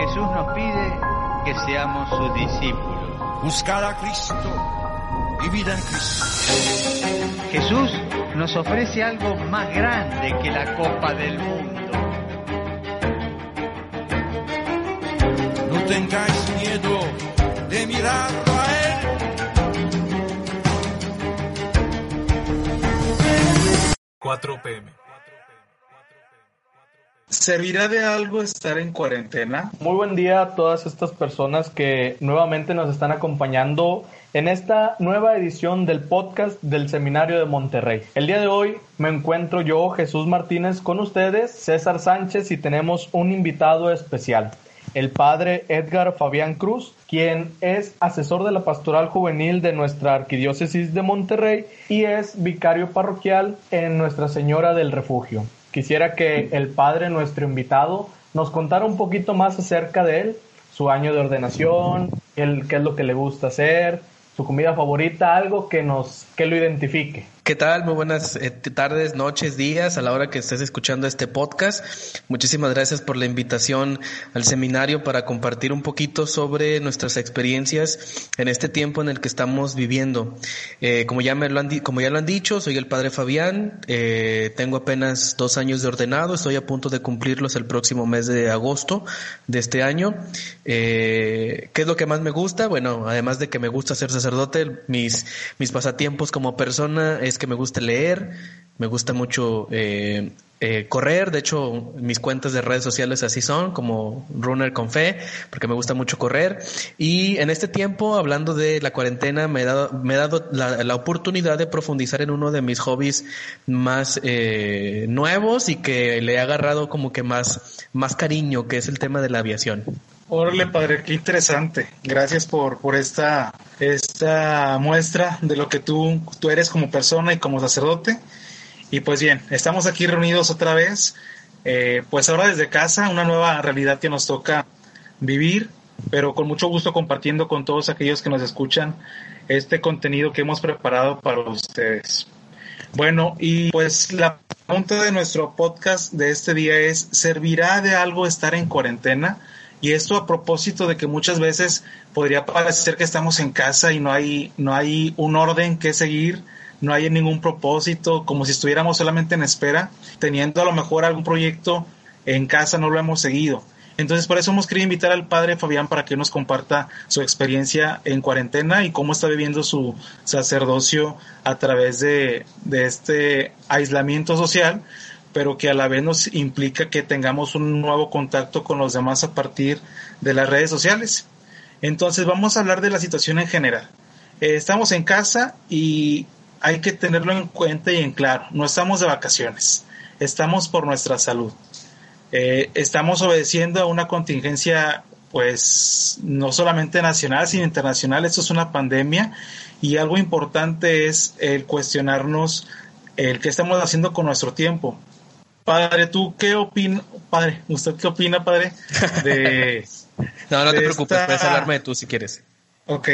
Jesús nos pide que seamos sus discípulos. Buscar a Cristo y vida en Cristo. Jesús nos ofrece algo más grande que la copa del mundo. No tengáis miedo de mirarlo a Él. 4 pm. ¿Servirá de algo estar en cuarentena? Muy buen día a todas estas personas que nuevamente nos están acompañando en esta nueva edición del podcast del Seminario de Monterrey. El día de hoy me encuentro yo, Jesús Martínez, con ustedes, César Sánchez y tenemos un invitado especial, el padre Edgar Fabián Cruz, quien es asesor de la pastoral juvenil de nuestra arquidiócesis de Monterrey y es vicario parroquial en Nuestra Señora del Refugio. Quisiera que el padre, nuestro invitado, nos contara un poquito más acerca de él, su año de ordenación, el, qué es lo que le gusta hacer, su comida favorita, algo que nos que lo identifique. ¿Qué tal? Muy buenas eh, tardes, noches, días a la hora que estés escuchando este podcast. Muchísimas gracias por la invitación al seminario para compartir un poquito sobre nuestras experiencias en este tiempo en el que estamos viviendo. Eh, como ya me lo han como ya lo han dicho, soy el padre Fabián. eh, tengo apenas dos años de ordenado. Estoy a punto de cumplirlos el próximo mes de agosto de este año. Eh, ¿Qué es lo que más me gusta? Bueno, además de que me gusta ser sacerdote, mis mis pasatiempos como persona es que me gusta leer, me gusta mucho eh, eh, correr, de hecho mis cuentas de redes sociales así son, como Runner con Fe, porque me gusta mucho correr. Y en este tiempo, hablando de la cuarentena, me he dado, me he dado la, oportunidad de profundizar en uno de mis hobbies más eh, nuevos y que le he agarrado como que más, más cariño, que es el tema de la aviación. Órale, padre, qué interesante. Gracias por, por esta, esta muestra de lo que tú, tú eres como persona y como sacerdote. Y pues bien, estamos aquí reunidos otra vez, eh, pues ahora desde casa, una nueva realidad que nos toca vivir, pero con mucho gusto compartiendo con todos aquellos que nos escuchan este contenido que hemos preparado para ustedes. Bueno, y pues la pregunta de nuestro podcast de este día es, ¿servirá de algo estar en cuarentena? Y esto a propósito de que muchas veces podría parecer que estamos en casa y no hay, no hay un orden que seguir, no hay ningún propósito, como si estuviéramos solamente en espera, teniendo a lo mejor algún proyecto en casa, no lo hemos seguido. Entonces, por eso hemos querido invitar al padre Fabián para que nos comparta su experiencia en cuarentena y cómo está viviendo su sacerdocio a través de, de este aislamiento social, pero que a la vez nos implica que tengamos un nuevo contacto con los demás a partir de las redes sociales. Entonces, vamos a hablar de la situación en general. Eh, estamos en casa y hay que tenerlo en cuenta y en claro. No estamos de vacaciones, estamos por nuestra salud. Eh, estamos obedeciendo a una contingencia, pues, no solamente nacional, sino internacional. Esto es una pandemia y algo importante es el cuestionarnos el qué estamos haciendo con nuestro tiempo. Padre, ¿tú qué opina, padre, usted qué opina, padre, de... No, no te preocupes, esta- puedes hablarme de tú si quieres. Ok,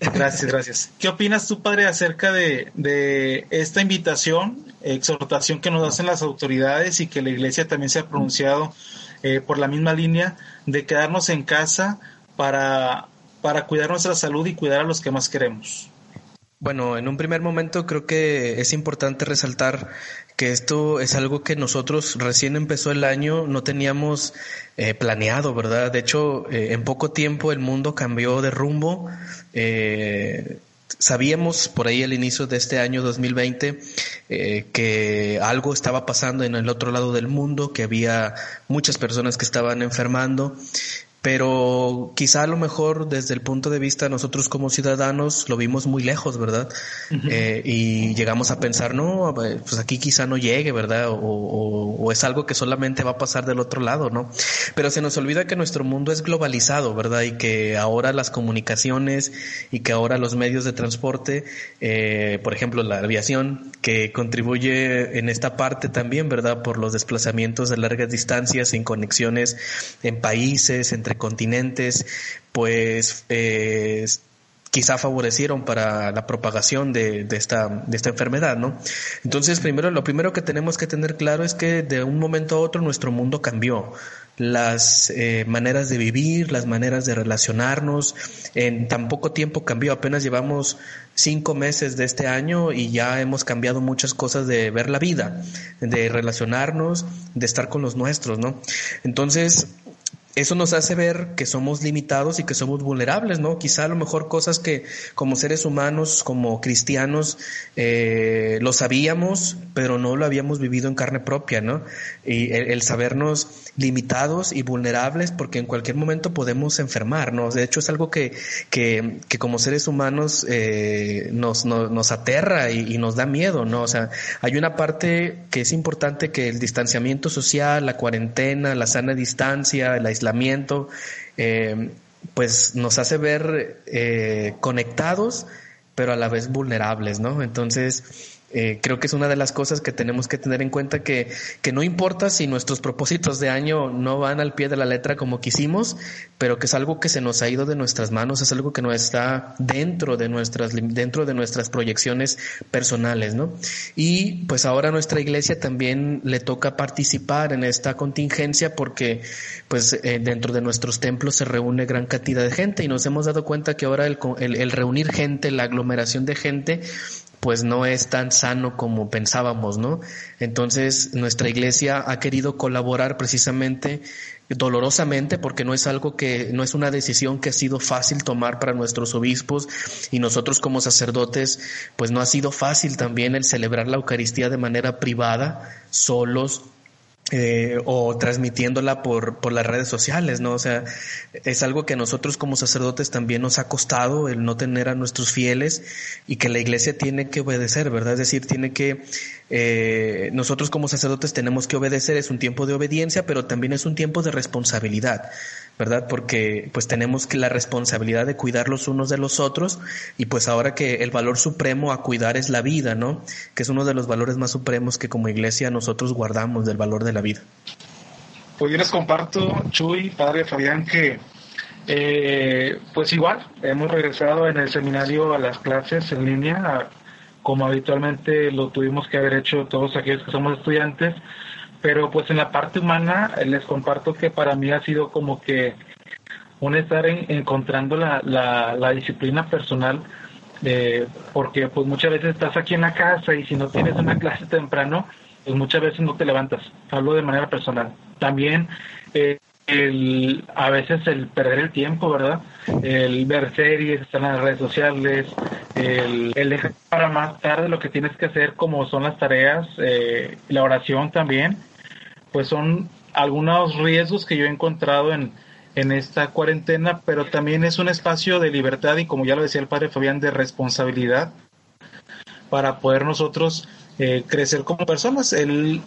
gracias, gracias. ¿Qué opinas tú, padre, acerca de, de esta invitación, exhortación que nos hacen las autoridades y que la iglesia también se ha pronunciado eh, por la misma línea de quedarnos en casa para, para cuidar nuestra salud y cuidar a los que más queremos? Bueno, en un primer momento creo que es importante resaltar que esto es algo que nosotros recién empezó el año no teníamos eh, planeado, ¿verdad? De hecho, eh, en poco tiempo el mundo cambió de rumbo. Eh, sabíamos por ahí al inicio de este año 2020 eh, que algo estaba pasando en el otro lado del mundo, que había muchas personas que estaban enfermando pero quizá a lo mejor desde el punto de vista de nosotros como ciudadanos lo vimos muy lejos, ¿verdad? Eh, y llegamos a pensar, no, pues aquí quizá no llegue, ¿verdad? O, o- o es algo que solamente va a pasar del otro lado, ¿no? Pero se nos olvida que nuestro mundo es globalizado, ¿verdad? Y que ahora las comunicaciones y que ahora los medios de transporte, eh, por ejemplo, la aviación, que contribuye en esta parte también, ¿verdad? Por los desplazamientos de largas distancias en conexiones en países, entre continentes, pues eh, quizá favorecieron para la propagación de, esta enfermedad, ¿no? Entonces, primero, lo primero que tenemos que tener claro es que de un momento a otro nuestro mundo cambió. las eh, maneras de vivir, las maneras de relacionarnos. En tan poco tiempo cambió, apenas llevamos cinco meses de este año y ya hemos cambiado muchas cosas de ver la vida, de relacionarnos, de estar con los nuestros, ¿no? Entonces, eso nos hace ver que somos limitados y que somos vulnerables, ¿no? Quizá a lo mejor cosas que como seres humanos, como cristianos, eh, lo sabíamos, pero no lo habíamos vivido en carne propia, ¿no? Y el, sabernos limitados y vulnerables porque en cualquier momento podemos enfermarnos. De hecho, es algo que, que, que como seres humanos eh, nos, nos, aterra y, nos da miedo, ¿no? O sea, hay una parte que es importante que el distanciamiento social, la cuarentena, la sana distancia, el aislamiento, eh, pues nos hace ver eh, conectados, pero a la vez vulnerables, ¿no? Entonces, eh, creo que es una de las cosas que tenemos que tener en cuenta que, que no importa si nuestros propósitos de año no van al pie de la letra como quisimos, pero que es algo que se nos ha ido de nuestras manos, es algo que no está dentro de nuestras, dentro de nuestras proyecciones personales, ¿no? Y pues ahora a nuestra iglesia también le toca participar en esta contingencia porque pues eh, dentro de nuestros templos se reúne gran cantidad de gente y nos hemos dado cuenta que ahora el, el, el reunir gente, la aglomeración de gente, pues no es tan sano como pensábamos, ¿no? Entonces nuestra iglesia ha querido colaborar precisamente dolorosamente porque no es algo que no es una decisión que ha sido fácil tomar para nuestros obispos y nosotros como sacerdotes pues no ha sido fácil también el celebrar la Eucaristía de manera privada solos eh, o transmitiéndola por, por las redes sociales, ¿no? O sea, es algo que a nosotros como sacerdotes también nos ha costado el no tener a nuestros fieles y que la iglesia tiene que obedecer, ¿verdad? Es decir, tiene que, eh, nosotros como sacerdotes tenemos que obedecer, es un tiempo de obediencia, pero también es un tiempo de responsabilidad. ¿Verdad? Porque pues tenemos la responsabilidad de cuidar los unos de los otros y pues ahora que el valor supremo a cuidar es la vida, ¿no? Que es uno de los valores más supremos que como iglesia nosotros guardamos del valor de la vida. Pues yo les comparto, Chuy, padre Fabián, que eh, pues igual hemos regresado en el seminario a las clases en línea, como habitualmente lo tuvimos que haber hecho todos aquellos que somos estudiantes pero pues en la parte humana eh, les comparto que para mí ha sido como que un estar encontrando la, la, disciplina personal eh, porque pues muchas veces estás aquí en la casa y si no tienes una clase temprano pues muchas veces no te levantas. Hablo de manera personal. También eh, el, a veces el perder el tiempo verdad el ver series estar en las redes sociales el, el dejar para más tarde lo que tienes que hacer como son las tareas la oración también pues son algunos riesgos que yo he encontrado en, en esta cuarentena, pero también es un espacio de libertad y como ya lo decía el padre Fabián, de responsabilidad para poder nosotros eh, crecer como personas. Él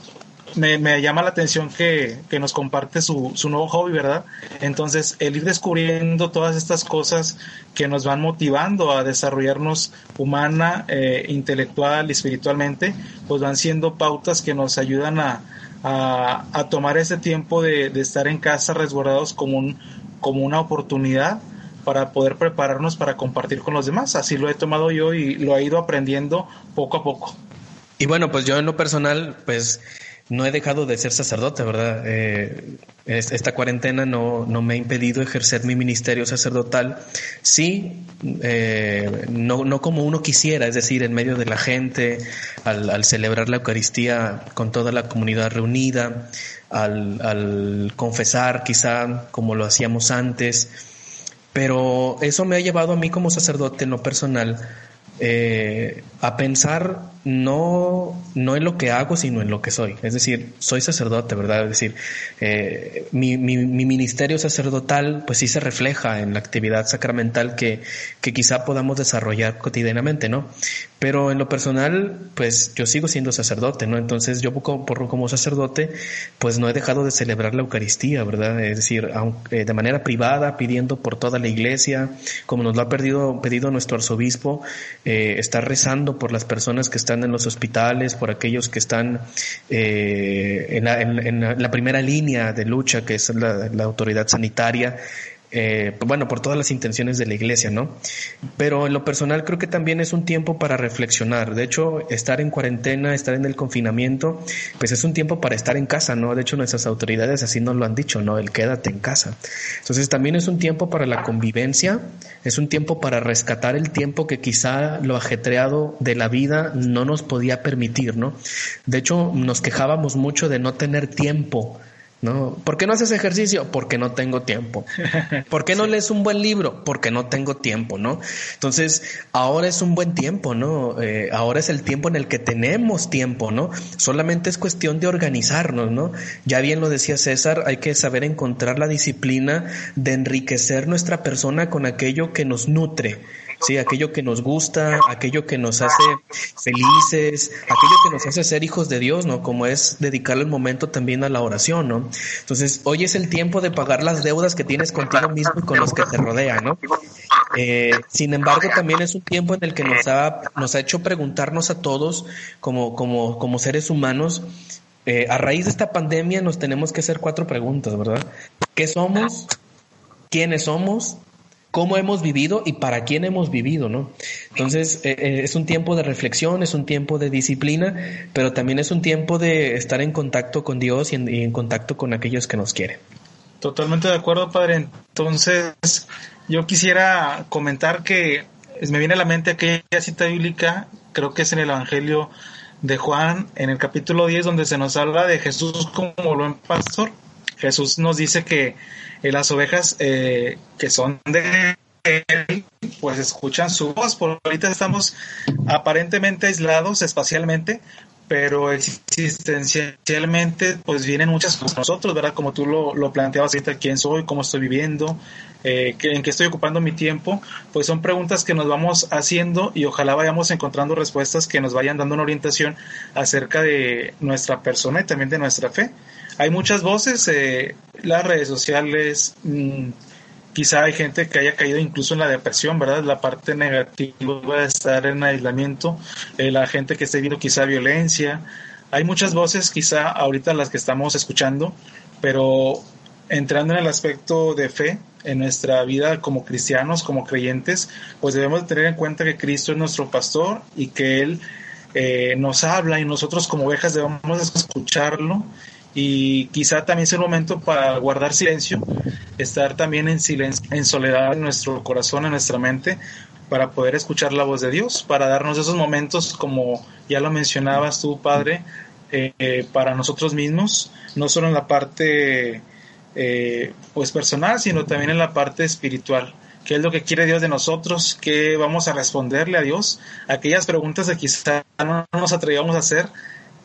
me, me, llama la atención que, que nos comparte su, su, nuevo hobby, ¿verdad? Entonces, el ir descubriendo todas estas cosas que nos van motivando a desarrollarnos humana, eh, intelectual y espiritualmente, pues van siendo pautas que nos ayudan a, a, tomar ese tiempo de, estar en casa resguardados como, un, como una oportunidad para poder prepararnos para compartir con los demás. Así lo he tomado yo y lo he ido aprendiendo poco a poco. Y bueno, pues yo en lo personal, pues no he dejado de ser sacerdote, ¿verdad? Eh, esta cuarentena no, no, me ha impedido ejercer mi ministerio sacerdotal. Sí, eh, no, no, como uno quisiera, es decir, en medio de la gente, al, celebrar la Eucaristía con toda la comunidad reunida, al, al confesar quizá como lo hacíamos antes. Pero eso me ha llevado a mí como sacerdote en lo personal eh, a pensar no, no en lo que hago, sino en lo que soy. Es decir, soy sacerdote, ¿verdad? Es decir, eh, mi, mi, mi, ministerio sacerdotal, pues sí se refleja en la actividad sacramental que, que quizá podamos desarrollar cotidianamente, ¿no? Pero en lo personal, pues yo sigo siendo sacerdote, ¿no? Entonces yo como, como sacerdote, pues no he dejado de celebrar la Eucaristía, ¿verdad? Es decir, aunque, de manera privada, pidiendo por toda la iglesia, como nos lo ha pedido, pedido nuestro arzobispo, eh, estar rezando por las personas que están en los hospitales, por aquellos que están eh, en, la, en, la, primera línea de lucha, que es la autoridad sanitaria, eh, bueno, por todas las intenciones de la iglesia, ¿no? Pero en lo personal creo que también es un tiempo para reflexionar. De hecho, estar en cuarentena, estar en el confinamiento, pues es un tiempo para estar en casa, ¿no? De hecho, nuestras autoridades así nos lo han dicho, ¿no? El quédate en casa. Entonces, también es un tiempo para la convivencia, es un tiempo para rescatar el tiempo que quizá lo ajetreado de la vida no nos podía permitir, ¿no? De hecho, nos quejábamos mucho de no tener tiempo ¿no? ¿Por qué no haces ejercicio? Porque no tengo tiempo. ¿Por qué no lees un buen libro? Porque no tengo tiempo, ¿no? Entonces, ahora es un buen tiempo, ¿no? Eh, ahora es el tiempo en el que tenemos tiempo, ¿no? Solamente es cuestión de organizarnos, ¿no? Ya bien lo decía César, hay que saber encontrar la disciplina de enriquecer nuestra persona con aquello que nos nutre sí, aquello que nos gusta, aquello que nos hace felices, aquello que nos hace ser hijos de Dios, ¿no? Como es dedicarle el momento también a la oración, ¿no? Entonces, hoy es el tiempo de pagar las deudas que tienes contigo mismo y con los que te rodean, ¿no? Eh, sin embargo, también es un tiempo en el que nos ha, nos ha hecho preguntarnos a todos como, como, como seres humanos, eh, a raíz de esta pandemia nos tenemos que hacer cuatro preguntas, ¿verdad? ¿Qué somos? ¿Quiénes somos? Cómo hemos vivido y para quién hemos vivido, ¿no? Entonces, eh, eh, es un tiempo de reflexión, es un tiempo de disciplina, pero también es un tiempo de estar en contacto con Dios y en, contacto con aquellos que nos quieren. Totalmente de acuerdo, padre. Entonces, yo quisiera comentar que me viene a la mente aquella cita bíblica, creo que es en el Evangelio de Juan, en el capítulo 10, donde se nos habla de Jesús como buen pastor. Jesús nos dice que eh, las ovejas eh, que son de él, pues escuchan su voz. Por ahorita estamos aparentemente aislados espacialmente, pero existencialmente pues vienen muchas cosas nosotros, ¿verdad? Como tú lo, lo planteabas ahorita, quién soy, cómo estoy viviendo, eh, en qué estoy ocupando mi tiempo, pues son preguntas que nos vamos haciendo y ojalá vayamos encontrando respuestas que nos vayan dando una orientación acerca de nuestra persona y también de nuestra fe. Hay muchas voces, eh, las redes sociales, mm, quizá hay gente que haya caído incluso en la depresión, ¿verdad? La parte negativa va a estar en aislamiento, eh, la gente que esté viendo quizá violencia. Hay muchas voces, quizá ahorita las que estamos escuchando, pero entrando en el aspecto de fe en nuestra vida como cristianos, como creyentes, pues debemos tener en cuenta que Cristo es nuestro pastor y que Él eh, nos habla y nosotros como ovejas debemos escucharlo y quizá también es el momento para guardar silencio, estar también en silencio, en soledad en nuestro corazón, en nuestra mente, para poder escuchar la voz de Dios, para darnos esos momentos, como ya lo mencionabas tú, Padre, eh, para nosotros mismos, no solo en la parte eh, pues personal, sino también en la parte espiritual. ¿Qué es lo que quiere Dios de nosotros? ¿Qué vamos a responderle a Dios? Aquellas preguntas que quizá no nos atrevamos a hacer,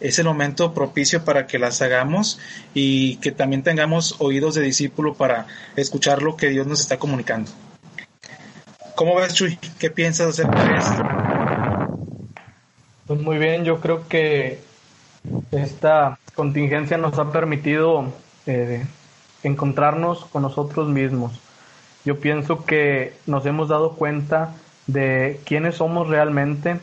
es el momento propicio para que las hagamos y que también tengamos oídos de discípulo para escuchar lo que Dios nos está comunicando. ¿Cómo ves, Chuy? ¿Qué piensas acerca de esto? Pues muy bien, yo creo que esta contingencia nos ha permitido eh, encontrarnos con nosotros mismos. Yo pienso que nos hemos dado cuenta de quiénes somos realmente,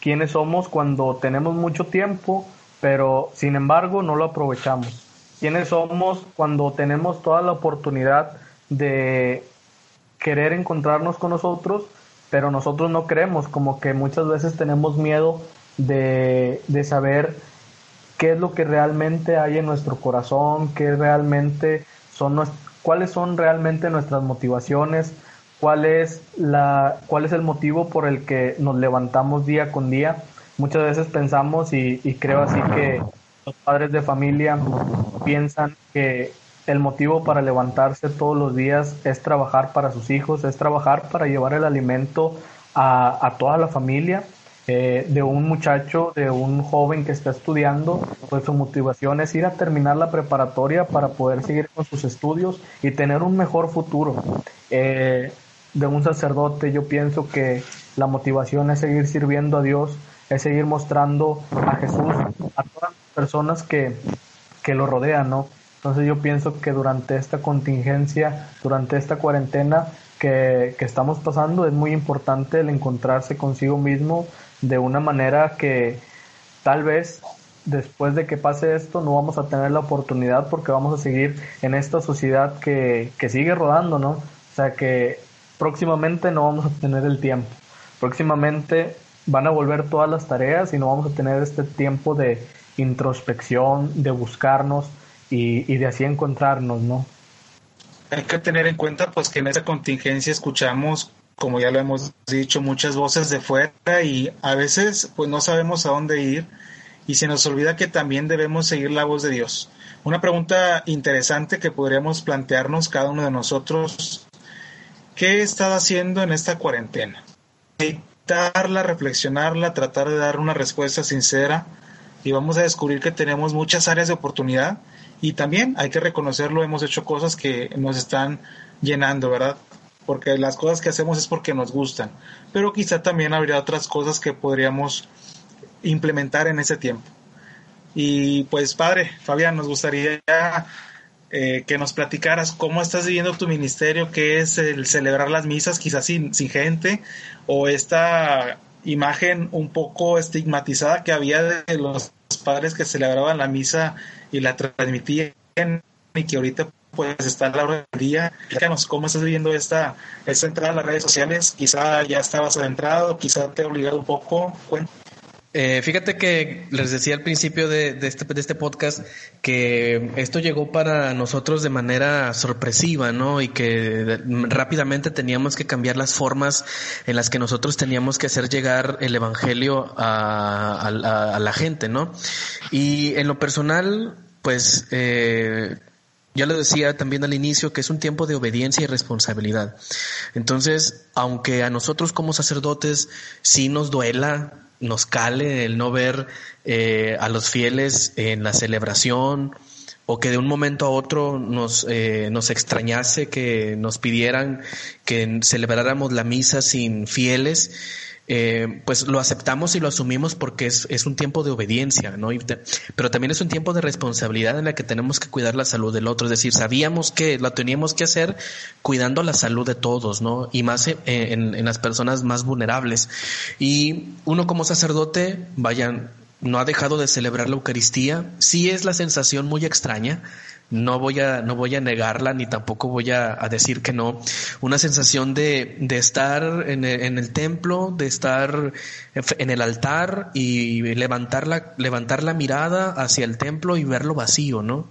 quiénes somos cuando tenemos mucho tiempo pero sin embargo no lo aprovechamos. ¿Quiénes somos cuando tenemos toda la oportunidad de querer encontrarnos con nosotros, pero nosotros no queremos? Como que muchas veces tenemos miedo de, de saber qué es lo que realmente hay en nuestro corazón, qué realmente son cuáles son realmente nuestras motivaciones, cuál es la cuál es el motivo por el que nos levantamos día con día muchas veces pensamos y, creo así que los padres de familia piensan que el motivo para levantarse todos los días es trabajar para sus hijos, es trabajar para llevar el alimento a, toda la familia. Eh, de un muchacho, de un joven que está estudiando, pues su motivación es ir a terminar la preparatoria para poder seguir con sus estudios y tener un mejor futuro. Eh, de un sacerdote yo pienso que la motivación es seguir sirviendo a Dios es seguir mostrando a Jesús a todas las personas que, que lo rodean, ¿no? Entonces yo pienso que durante esta contingencia, durante esta cuarentena que, que, estamos pasando, es muy importante el encontrarse consigo mismo de una manera que tal vez después de que pase esto no vamos a tener la oportunidad porque vamos a seguir en esta sociedad que, que sigue rodando, ¿no? O sea que próximamente no vamos a tener el tiempo. Próximamente van a volver todas las tareas y no vamos a tener este tiempo de introspección, de buscarnos y, y de así encontrarnos, ¿no? Hay que tener en cuenta pues que en esa contingencia escuchamos, como ya lo hemos dicho, muchas voces de fuera y a veces pues no sabemos a dónde ir y se nos olvida que también debemos seguir la voz de Dios. Una pregunta interesante que podríamos plantearnos cada uno de nosotros, ¿qué he estado haciendo en esta cuarentena? Meditarla, reflexionarla, tratar de dar una respuesta sincera y vamos a descubrir que tenemos muchas áreas de oportunidad y también hay que reconocerlo, hemos hecho cosas que nos están llenando, ¿verdad? Porque las cosas que hacemos es porque nos gustan, pero quizá también habría otras cosas que podríamos implementar en ese tiempo. Y pues padre, Fabián, nos gustaría eh, que nos platicaras cómo estás viviendo tu ministerio, qué es el celebrar las misas, quizás sin, gente, o esta imagen un poco estigmatizada que había de los padres que celebraban la misa y la transmitían y que ahorita pues está la hora del día. Díganos cómo estás viviendo esta, esta entrada a las redes sociales. Quizá ya estabas adentrado, quizá te ha obligado un poco. Eh, fíjate que les decía al principio de, este, de este podcast que esto llegó para nosotros de manera sorpresiva, ¿no? Y que rápidamente teníamos que cambiar las formas en las que nosotros teníamos que hacer llegar el Evangelio a, la gente, ¿no? Y en lo personal, pues... Eh, ya lo decía también al inicio que es un tiempo de obediencia y responsabilidad. Entonces, aunque a nosotros como sacerdotes sí nos duela nos cale el no ver eh, a los fieles en la celebración o que de un momento a otro nos, eh, nos extrañase que nos pidieran que celebráramos la misa sin fieles eh, pues lo aceptamos y lo asumimos porque es, es un tiempo de obediencia, ¿no? pero también es un tiempo de responsabilidad en la que tenemos que cuidar la salud del otro, es decir, sabíamos que lo teníamos que hacer cuidando la salud de todos, ¿no? Y más en, en, en las personas más vulnerables. Y uno como sacerdote, vayan, no ha dejado de celebrar la Eucaristía, sí es la sensación muy extraña, no voy a, no voy a negarla ni tampoco voy a, decir que no. Una sensación de, de estar en el, en el, templo, de estar en el altar y levantar la, levantar la mirada hacia el templo y verlo vacío, ¿no?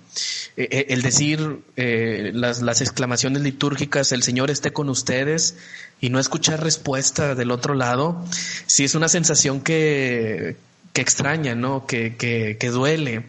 Eh, eh, el decir eh, las, las exclamaciones litúrgicas, el Señor esté con ustedes y no escuchar respuesta del otro lado, sí es una sensación que, que extraña, ¿no? Que, que, que duele.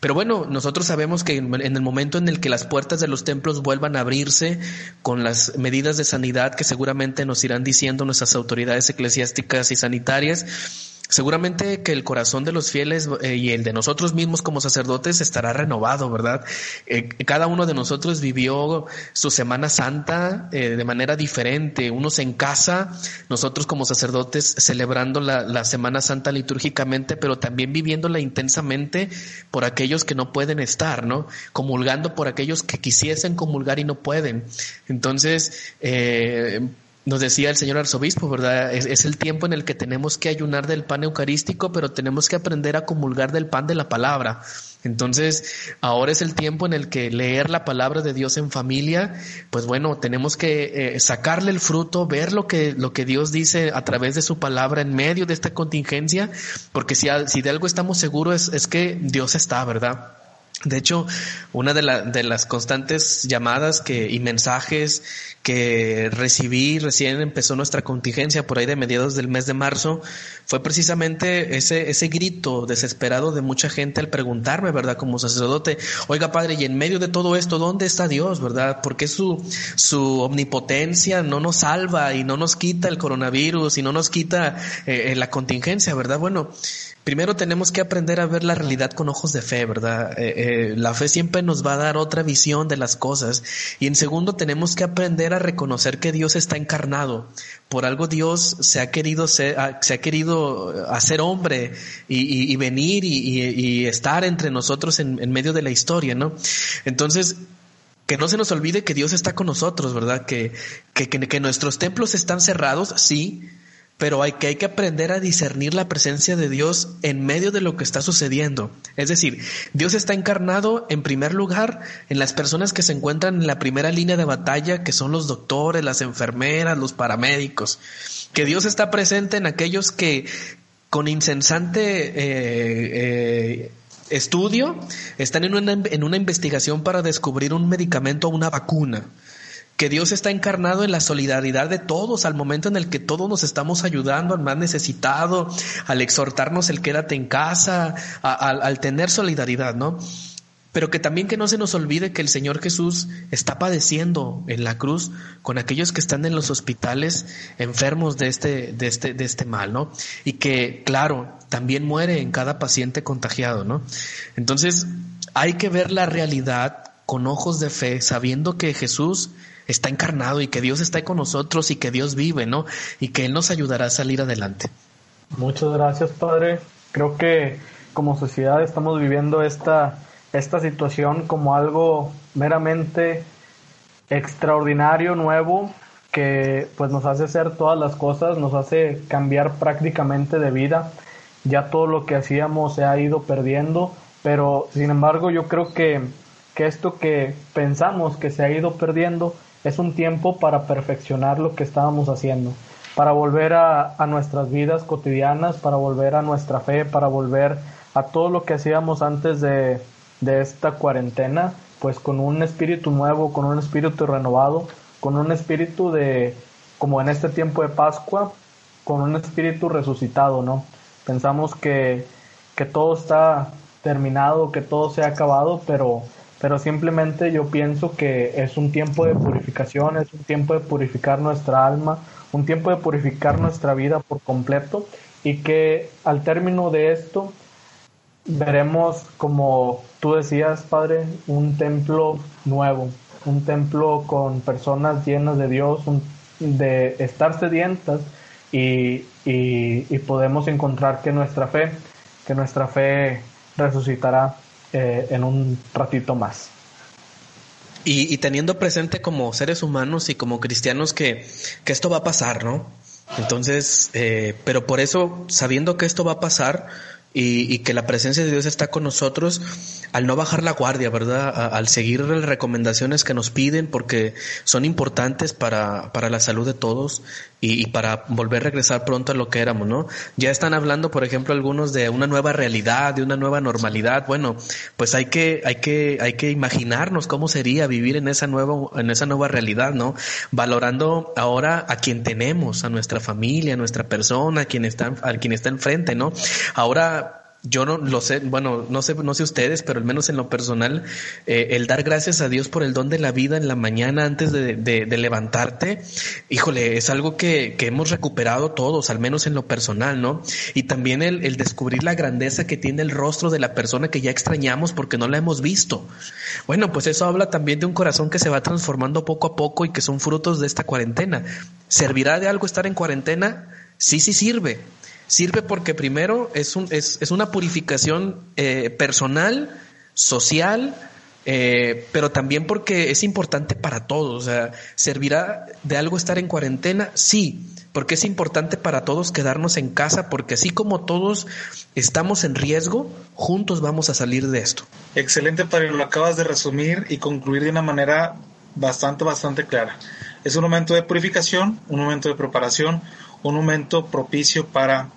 Pero bueno, nosotros sabemos que en el momento en el que las puertas de los templos vuelvan a abrirse con las medidas de sanidad que seguramente nos irán diciendo nuestras autoridades eclesiásticas y sanitarias, seguramente que el corazón de los fieles eh, y el de nosotros mismos como sacerdotes estará renovado, ¿verdad? Eh, cada uno de nosotros vivió su Semana Santa eh, de manera diferente, unos en casa, nosotros como sacerdotes celebrando la, la Semana Santa litúrgicamente, pero también viviéndola intensamente por aquellos que no pueden estar, ¿no? Comulgando por aquellos que quisiesen comulgar y no pueden. Entonces, eh, nos decía el señor arzobispo, ¿verdad? Es, el tiempo en el que tenemos que ayunar del pan eucarístico, pero tenemos que aprender a comulgar del pan de la palabra. Entonces, ahora es el tiempo en el que leer la palabra de Dios en familia, pues bueno, tenemos que eh, sacarle el fruto, ver lo que, lo que Dios dice a través de su palabra en medio de esta contingencia, porque si, si de algo estamos seguros es, es que Dios está, ¿verdad? De hecho, una de, de, las constantes llamadas que, y mensajes que recibí recién empezó nuestra contingencia por ahí de mediados del mes de marzo fue precisamente ese, grito desesperado de mucha gente al preguntarme, ¿verdad? Como sacerdote, oiga padre, y en medio de todo esto, ¿dónde está Dios, verdad? Porque su, su omnipotencia no nos salva y no nos quita el coronavirus y no nos quita eh, la contingencia, ¿verdad? Bueno, Primero tenemos que aprender a ver la realidad con ojos de fe, ¿verdad? Eh, eh, la fe siempre nos va a dar otra visión de las cosas. Y en segundo tenemos que aprender a reconocer que Dios está encarnado. Por algo Dios se ha querido ser, se ha querido hacer hombre y, venir y, estar entre nosotros en, medio de la historia, ¿no? Entonces, que no se nos olvide que Dios está con nosotros, ¿verdad? Que, que, que nuestros templos están cerrados, sí, pero hay que, hay que aprender a discernir la presencia de Dios en medio de lo que está sucediendo. Es decir, Dios está encarnado en primer lugar en las personas que se encuentran en la primera línea de batalla, que son los doctores, las enfermeras, los paramédicos. Que Dios está presente en aquellos que con insensante eh, eh, estudio están en una, en una investigación para descubrir un medicamento o una vacuna que Dios está encarnado en la solidaridad de todos, al momento en el que todos nos estamos ayudando al más necesitado, al exhortarnos el quédate en casa, al tener solidaridad, ¿no? Pero que también que no se nos olvide que el Señor Jesús está padeciendo en la cruz con aquellos que están en los hospitales enfermos de este, de este, de este mal, ¿no? Y que, claro, también muere en cada paciente contagiado, ¿no? Entonces, hay que ver la realidad con ojos de fe, sabiendo que Jesús está encarnado y que Dios está con nosotros y que Dios vive, ¿no? Y que Él nos ayudará a salir adelante. Muchas gracias, Padre. Creo que como sociedad estamos viviendo esta, esta situación como algo meramente extraordinario, nuevo, que pues nos hace hacer todas las cosas, nos hace cambiar prácticamente de vida. Ya todo lo que hacíamos se ha ido perdiendo, pero sin embargo yo creo que, que esto que pensamos que se ha ido perdiendo es un tiempo para perfeccionar lo que estábamos haciendo, para volver a, nuestras vidas cotidianas, para volver a nuestra fe, para volver a todo lo que hacíamos antes de, de esta cuarentena, pues con un espíritu nuevo, con un espíritu renovado, con un espíritu de, como en este tiempo de Pascua, con un espíritu resucitado, ¿no? Pensamos que, que todo está terminado, que todo se ha acabado, pero pero simplemente yo pienso que es un tiempo de purificación, es un tiempo de purificar nuestra alma, un tiempo de purificar nuestra vida por completo y que al término de esto veremos, como tú decías, Padre, un templo nuevo, un templo con personas llenas de Dios, de estar sedientas y, y podemos encontrar que nuestra fe, que nuestra fe resucitará eh, en un ratito más. Y, teniendo presente como seres humanos y como cristianos que, que esto va a pasar, ¿no? Entonces, eh, pero por eso, sabiendo que esto va a pasar, y, que la presencia de Dios está con nosotros al no bajar la guardia, ¿verdad? al seguir las recomendaciones que nos piden porque son importantes para, para la salud de todos y, para volver a regresar pronto a lo que éramos, ¿no? Ya están hablando, por ejemplo, algunos de una nueva realidad, de una nueva normalidad. Bueno, pues hay que, hay que, hay que imaginarnos cómo sería vivir en esa nueva, en esa nueva realidad, ¿no? Valorando ahora a quien tenemos, a nuestra familia, a nuestra persona, a quien está, a quien está enfrente, ¿no? Ahora yo no lo sé, bueno, no sé, no sé ustedes, pero al menos en lo personal, eh, el dar gracias a Dios por el don de la vida en la mañana antes de, levantarte, híjole, es algo que, hemos recuperado todos, al menos en lo personal, ¿no? Y también el, descubrir la grandeza que tiene el rostro de la persona que ya extrañamos porque no la hemos visto. Bueno, pues eso habla también de un corazón que se va transformando poco a poco y que son frutos de esta cuarentena. ¿Servirá de algo estar en cuarentena? Sí, sí sirve Sirve porque primero es, un, es, una purificación eh, personal, social, eh, pero también porque es importante para todos. O sea, ¿servirá de algo estar en cuarentena? Sí, porque es importante para todos quedarnos en casa, porque así como todos estamos en riesgo, juntos vamos a salir de esto. Excelente, Padre, lo acabas de resumir y concluir de una manera bastante, bastante clara. Es un momento de purificación, un momento de preparación, un momento propicio para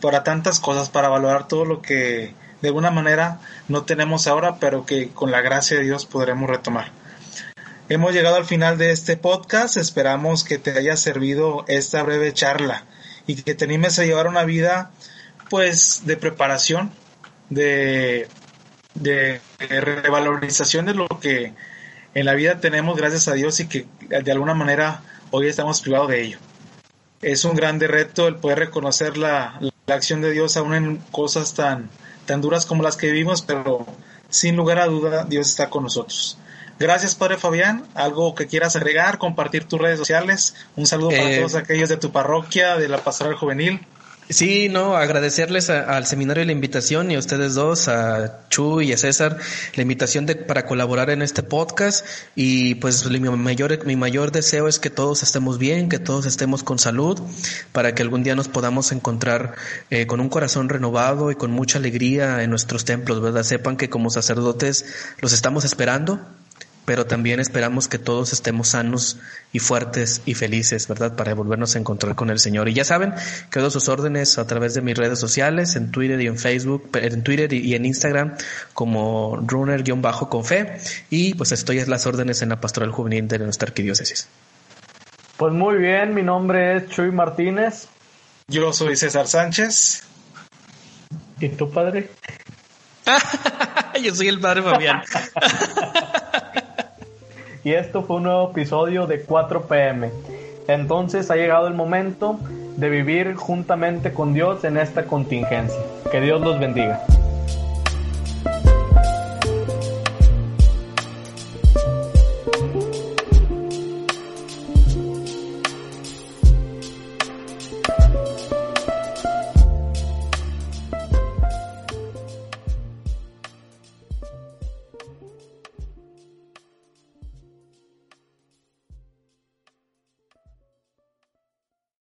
para tantas cosas, para valorar todo lo que de alguna manera no tenemos ahora, pero que con la gracia de Dios podremos retomar. Hemos llegado al final de este podcast, esperamos que te haya servido esta breve charla y que te animes a llevar una vida pues de preparación, de, de revalorización de lo que en la vida tenemos gracias a Dios y que de alguna manera hoy estamos privados de ello. Es un grande reto el poder reconocer la, la acción de Dios aún en cosas tan, tan duras como las que vivimos, pero sin lugar a duda Dios está con nosotros. Gracias, Padre Fabián. ¿Algo que quieras agregar? Compartir tus redes sociales. Un saludo para eh, todos aquellos de tu parroquia, de la Pastoral Juvenil. Sí, no, agradecerles al seminario la invitación y a ustedes dos, a Chu y a César, la invitación de, para colaborar en este podcast y pues mi mayor, mi mayor deseo es que todos estemos bien, que todos estemos con salud, para que algún día nos podamos encontrar eh, con un corazón renovado y con mucha alegría en nuestros templos, ¿verdad? Sepan que como sacerdotes los estamos esperando pero también esperamos que todos estemos sanos y fuertes y felices, ¿verdad? Para volvernos a encontrar con el Señor. Y ya saben, quedo sus órdenes a través de mis redes sociales, en Twitter y en Facebook, en Twitter y en Instagram como runner-con fe. Y pues estoy a las órdenes en la pastoral juvenil de nuestra arquidiócesis. Pues muy bien, mi nombre es Chuy Martínez. Yo soy César Sánchez. ¿Y tu padre? Yo soy el padre Fabián. y esto fue un nuevo episodio de 4 pm. Entonces ha llegado el momento de vivir juntamente con Dios en esta contingencia. Que Dios los bendiga.